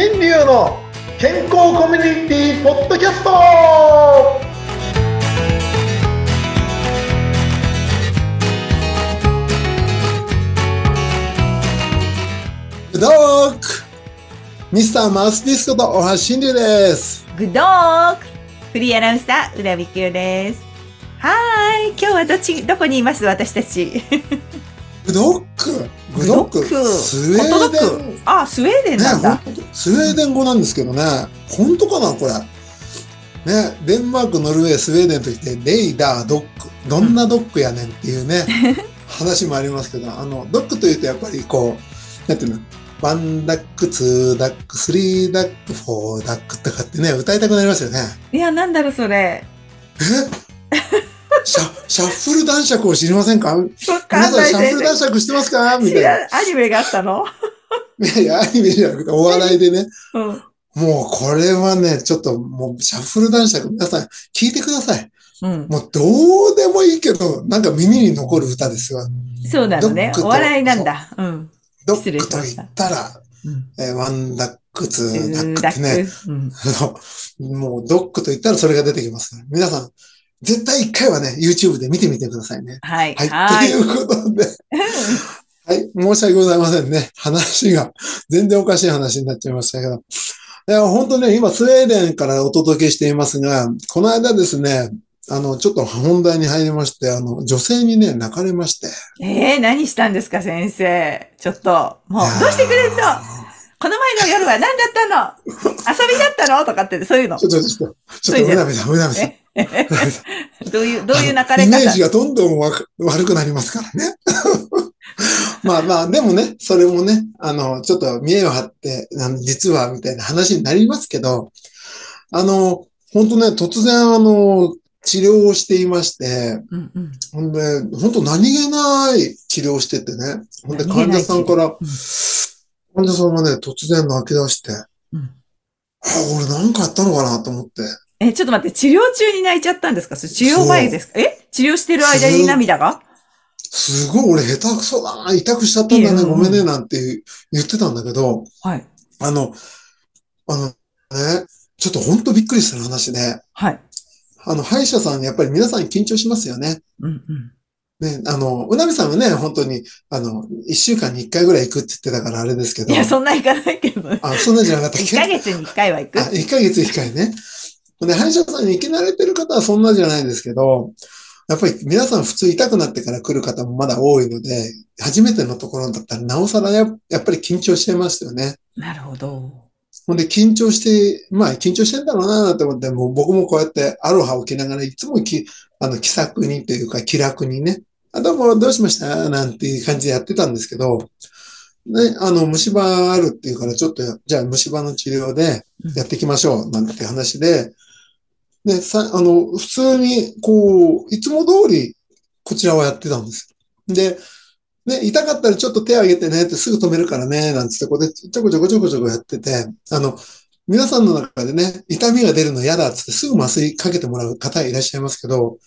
新流の健康コミュニティポッドキャストグドークミスターマウスディスコと大橋新流です。グドークフリーアナウンサー、浦美久です。はーい。今日はどっち、どこにいます？私たち。グドックグドックスウェーデン。あ、スウェーデンね、なんだ。ほんとスウェーデン語なんですけどね、本当かな、これ。ね、デンマーク、ノルウェー、スウェーデンときて、レイダー、ドック、どんなドックやねんっていうね、話もありますけど、あの、ドックというとやっぱりこう、なんていうの、ワンダック、ツーダック、スリーダック、フォーダックとかってね、歌いたくなりますよね。いや、なんだろう、それ。え？シャシャッフル男爵を知りませんか？わ皆さんシャッフル男生。爵してますか？みたいな。アニメがあったの？いやいや、アニメじゃなくてお笑いでね。うん。もうこれはね、ちょっともうシャッフル男爵皆さん聞いてください。うん。もうどうでもいいけど、なんか耳に残る歌ですよ。そうなのねお笑いなんだ。うん。ドックと言ったら、うん。えーワンダック、ツうーダックってね。うん。もうドックと言ったらそれが出てきますから。皆さん、絶対一回はね、YouTube で見てみてくださいね。はい。はい。はい。ということで、はい。申し訳ございませんね。話が全然おかしい話になっちゃいましたけど。いや、本当ね、今スウェーデンからお届けしていますが、この間ですね、あの、ちょっと本題に入りまして、あの、女性にね、泣かれまして。えー、何したんですか、先生。ちょっと、もうどうしてくれるの？この前の夜は何だったの？遊びだったの？とかって、そういうのち。ょっと、ちょっと、ちょっと、うなめさん、うなめさん。どういう、どういう泣かれイメージ方がどんどん悪くなりますからね。まあまあ、でもね、それもね、あの、ちょっと見栄を張って、あの実は、みたいな話になりますけど、あの、本当ね、突然、あの、治療をしていまして、うんうん。ほんで、本当何気ない治療をしててね、ほんで患者さんから、患者さんがね、突然泣き出して、うん。あ、俺なんかあったのかなと思って、え、ちょっと待って、治療中に泣いちゃったんですか？それ治療前ですか？え？治療してる間に涙が？すごい俺下手くそだな、痛くしちゃったんだね、ごめんね、なんて言ってたんだけど、はい。あの、あのね、ちょっと本当びっくりする話で、はい。あの、歯医者さん、やっぱり皆さん緊張しますよね。うんうん。ね、あの、うなみさんはね、本当に、あの、一週間に一回ぐらい行くって言ってたからあれですけどい、や、そんな行かないけど。あ、そんなんじゃなかったっ1けヶ月に1回は行く。あ、一ヶ月一回ね。で、歯医者さんに行き慣れてる方はそんなじゃないんですけど、やっぱり皆さん普通痛くなってから来る方もまだ多いので、初めてのところだったらなおさらややっぱり緊張してますよね。なるほど。ほんで緊張して、まあ緊張してんだろうなと思って、もう僕もこうやってアロハを着ながらいつもき、あの気さくにというか気楽にね、あ、どうもどうしました？なんていう感じでやってたんですけど、ね、あの虫歯あるっていうからちょっと、じゃあ虫歯の治療でやっていきましょうなんて話で、で、さ、あの、普通に、こう、いつも通り、こちらはやってたんです。で、ね、痛かったらちょっと手挙げてねってすぐ止めるからね、なんつって、ここでちょこちょこちょこちょこやってて、あの、皆さんの中でね、痛みが出るの嫌だっつってすぐ麻酔かけてもらう方いらっしゃいますけど、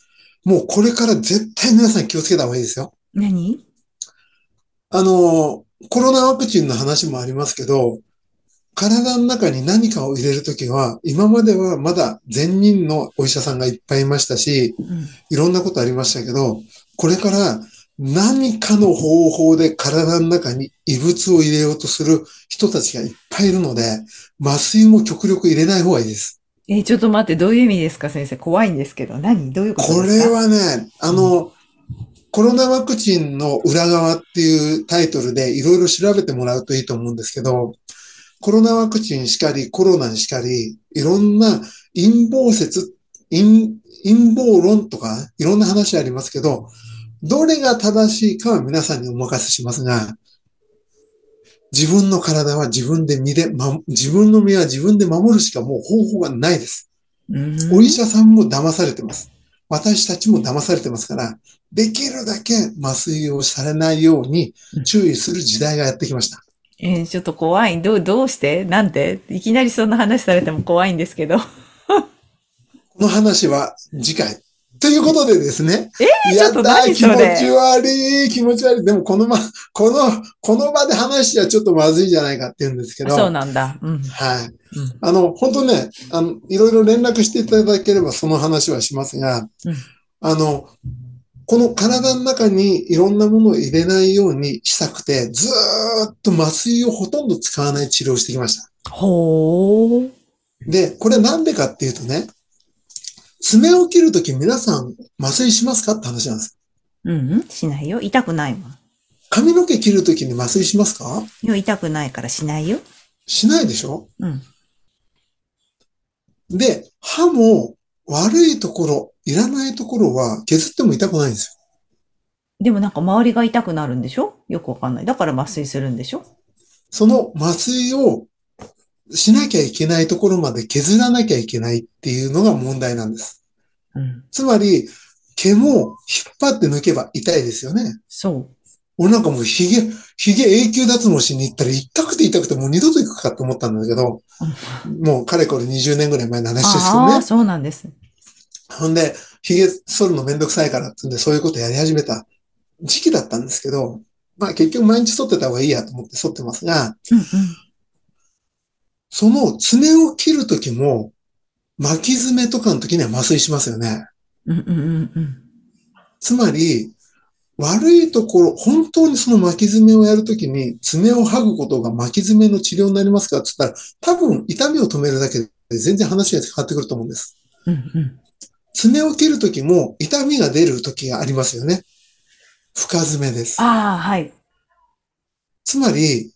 もうこれから絶対皆さん気をつけた方がいいですよ。何？あの、コロナワクチンの話もありますけど、体の中に何かを入れるときは、今まではまだ善人のお医者さんがいっぱいいましたし、うん。いろんなことありましたけど、これから何かの方法で体の中に異物を入れようとする人たちがいっぱいいるので、麻酔も極力入れない方がいいです。え、ちょっと待って、どういう意味ですか先生。怖いんですけど。何？どういうことこですか？れはね、あの、コロナワクチンの裏側っていうタイトルでいろいろ調べてもらうといいと思うんですけど、コロナワクチンしかり、コロナにしかり、いろんな陰謀説、陰陰謀論とか、いろんな話ありますけど、どれが正しいかは皆さんにお任せしますが、自分の体は自分で身で、ま、自分の身は自分で守るしかもう方法がないです。うんお医者さんも騙されてます。私たちも騙されてますから、できるだけ麻酔をされないように注意する時代がやってきました。えーちょっと怖い。どう、どうして？なんでいきなりそんな話されても怖いんですけど。この話は次回、ということでですね。えー、ちょっと何気持ち悪い、気持ち悪い。でもこのま、この、この場で話しちゃちょっとまずいじゃないかって言うんですけど。そうなんだ。うん、はい。うん、あの、本当ね、あの、いろいろ連絡していただければその話はしますが、うん、あの、この体の中にいろんなものを入れないようにしたくて、ずーっと麻酔をほとんど使わない治療をしてきました。ほー。で、これなんでかっていうとね、爪を切るとき皆さん麻酔しますかって話なんです。うん、しないよ。痛くないもん。髪の毛切るときに麻酔しますか？いや、痛くないからしないよ。しないでしょ？うん。で、歯も悪いところ、いらないところは削っても痛くないんですよ。でもなんか周りが痛くなるんでしょ？よくわかんない。だから麻酔するんでしょ？その麻酔をしなきゃいけないところまで削らなきゃいけないっていうのが問題なんです。うん、つまり、毛も引っ張って抜けば痛いですよね。そう。俺なんかもう髭、髭永久脱毛しに行ったら痛くて痛くてもう二度と行くかと思ったんだけど、もうかれこれ20年ぐらい前の話ですけどね。ああ、そうなんです。ほんで、髭剃るのめんどくさいからってんで、そういうことやり始めた時期だったんですけど、まあ結局毎日剃ってた方がいいやと思って剃ってますが、うんうん、その爪を切るときも、巻き爪とかの時には麻酔しますよね。うんうんうん、つまり、悪いところ、本当にその巻き爪をやるときに爪を剥ぐことが巻き爪の治療になりますかって言ったら、多分痛みを止めるだけで全然話が変わってくると思うんです。うんうん、爪を切るときも痛みが出るときがありますよね。深爪です。ああ、はい。つまり、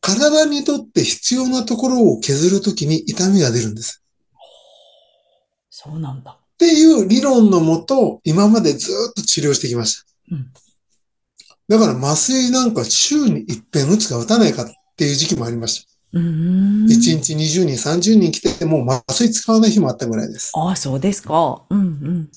体にとって必要なところを削るときに痛みが出るんです。そうなんだ。っていう理論のもと、今までずっと治療してきました。うん、だから麻酔なんか週に一遍打つか打たないかっていう時期もありました。1日20人、30人来てても麻酔使わない日もあったぐらいです。ああ、そうですか。うんうん。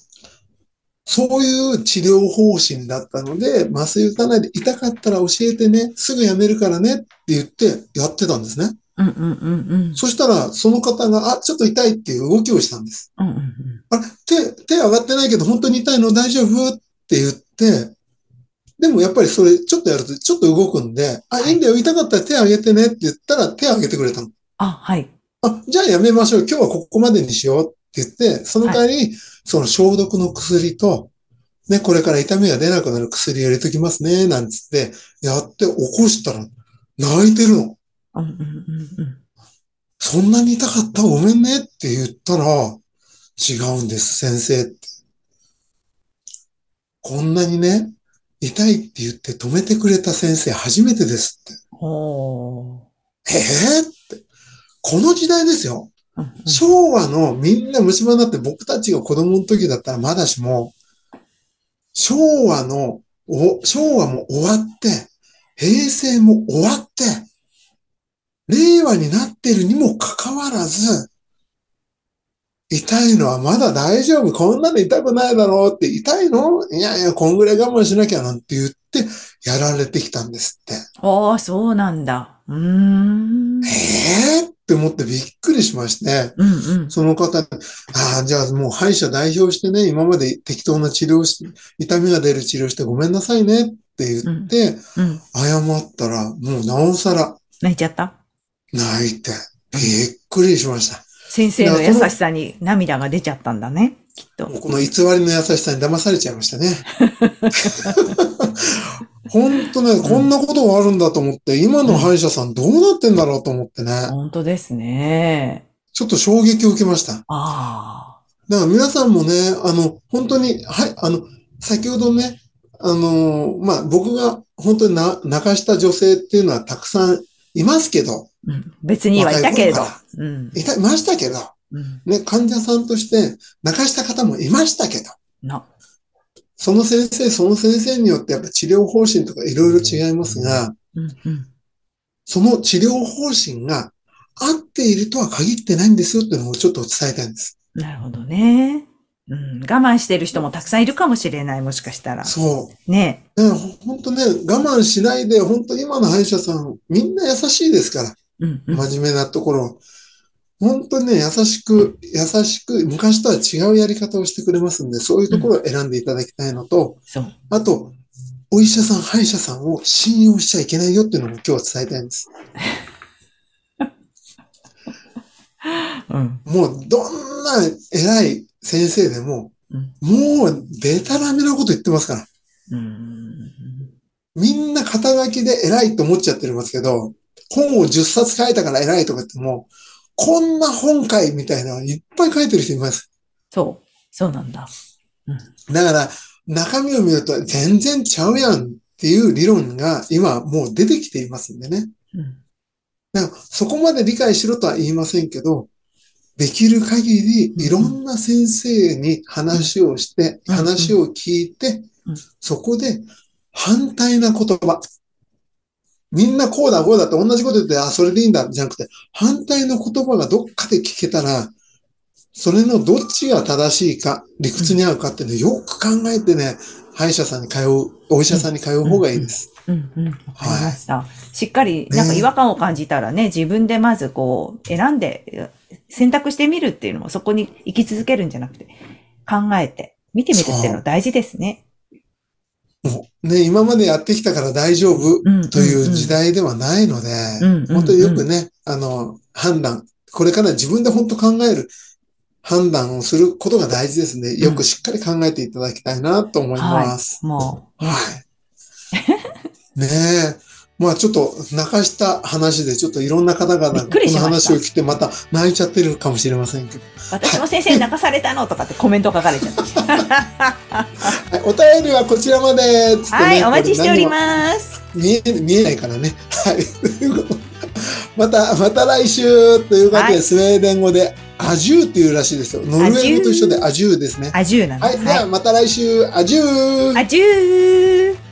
そういう治療方針だったので、麻酔打たないで痛かったら教えてね、すぐやめるからねって言ってやってたんですね。うんうんうんうん、そしたら、その方が、あ、ちょっと痛いっていう動きをしたんです。うんうんうん、あれ手、手上がってないけど本当に痛いの大丈夫？って言って、でもやっぱりそれちょっとやるとちょっと動くんで、あ、いいんだよ、痛かったら手上げてねって言ったら手上げてくれたの。あ、はい。あ、じゃあやめましょう。今日はここまでにしようって言って、その代わり、はい、その消毒の薬と、ね、これから痛みが出なくなる薬入れときますね、なんつって、やって起こしたら、泣いてるの。うんうんうんうんそんなに痛かった？ごめんねって言ったら、違うんです、先生って。こんなにね、痛いって言って止めてくれた先生初めてですって。ええー、って。この時代ですよ。昭和のみんな虫歯になって僕たちが子供の時だったらまだしも、昭和の、昭和も終わって、平成も終わって、令和になってるにもかかわらず、痛いのはまだ大丈夫。こんなの痛くないだろうって、痛いの？いやいや、こんぐらい我慢しなきゃなんて言って、やられてきたんですって。ああ、そうなんだ。うーん。ええー、って思ってびっくりしまして、うんうん、その方、ああ、じゃあもう歯医者代表してね、今まで適当な治療し、痛みが出る治療してごめんなさいねって言って、うんうん、謝ったら、もうなおさら。泣いちゃった？泣いて、びっくりしました。先生の優しさに涙が出ちゃったんだね、きっと。この偽りの優しさに騙されちゃいましたね。本当ね、こんなことがあるんだと思って、今の歯医者さんどうなってんだろうと思ってね。本当ですね。ちょっと衝撃を受けました。ああ。だから皆さんもね、あの、本当に、はい、あの、先ほどね、あの、まあ、僕が本当にな泣かした女性っていうのはたくさんいますけど、うん、別にはいたけれど。うん、いた、いましたけど、うん、ね、患者さんとして泣かした方もいましたけど、no. その先生、その先生によってやっぱ治療方針とかいろいろ違いますが、うんうん、その治療方針が合っているとは限ってないんですよっていうのをちょっと伝えたいんです。なるほどね。うん、我慢してる人もたくさんいるかもしれない、もしかしたら。そう。ねえ。本当ね、我慢しないで、本当今の歯医者さん、みんな優しいですから。うんうん、真面目なところ。本当にね、優しく、優しく、昔とは違うやり方をしてくれますんで、そういうところを選んでいただきたいのと、そう。あと、お医者さん、歯医者さんを信用しちゃいけないよっていうのも今日は伝えたいんです。うん。もう、どんな偉い先生でも、うんもう、ベタラメなこと言ってますから。うん。みんな肩書きで偉いと思っちゃってますけど、本を10冊書いたから偉いとか言っても、こんな本かいみたいなのいっぱい書いてる人います。そう。そうなんだ。だから、中身を見ると全然ちゃうやんっていう理論が今もう出てきていますんでね。うん。だからそこまで理解しろとは言いませんけど、できる限りいろんな先生に話をして、うん話を聞いてうん、そこで反対な言葉。みんなこうだこうだって同じこと言って、あ、それでいいんだじゃなくて、反対の言葉がどっかで聞けたら、それのどっちが正しいか、理屈に合うかっていうのをよく考えてね、歯医者さんに通う、お医者さんに通う方がいいです。うんうん。わかりました。しっかり、なんか違和感を感じたらね、自分でまずこう、選んで、選択してみるっていうのも、そこに生き続けるんじゃなくて、考えて、見てみるっていうの大事ですね。もうね、今までやってきたから大丈夫うん。という時代ではないので、うん本当によくね、あの、判断、これから自分で本当考える判断をすることが大事ですので、よくしっかり考えていただきたいなと思います。もう、ねはい。ねえ。まあちょっと泣かした話でちょっといろんな方々がこの話を聞いてまた泣いちゃってるかもしれませんけど。私も先生に泣かされたのとかってコメント書かれちゃって。はい、お便りはこちらまでねはい、お待ちしておりす。ます。見え、見えないからね。はい。また、また来週ということで、はいスウェーデン語でアジューっていうらしいですよ。ノルウェー語と一緒でアジューですね。アジューなんはい。です。ではまた来週、アジューアジュー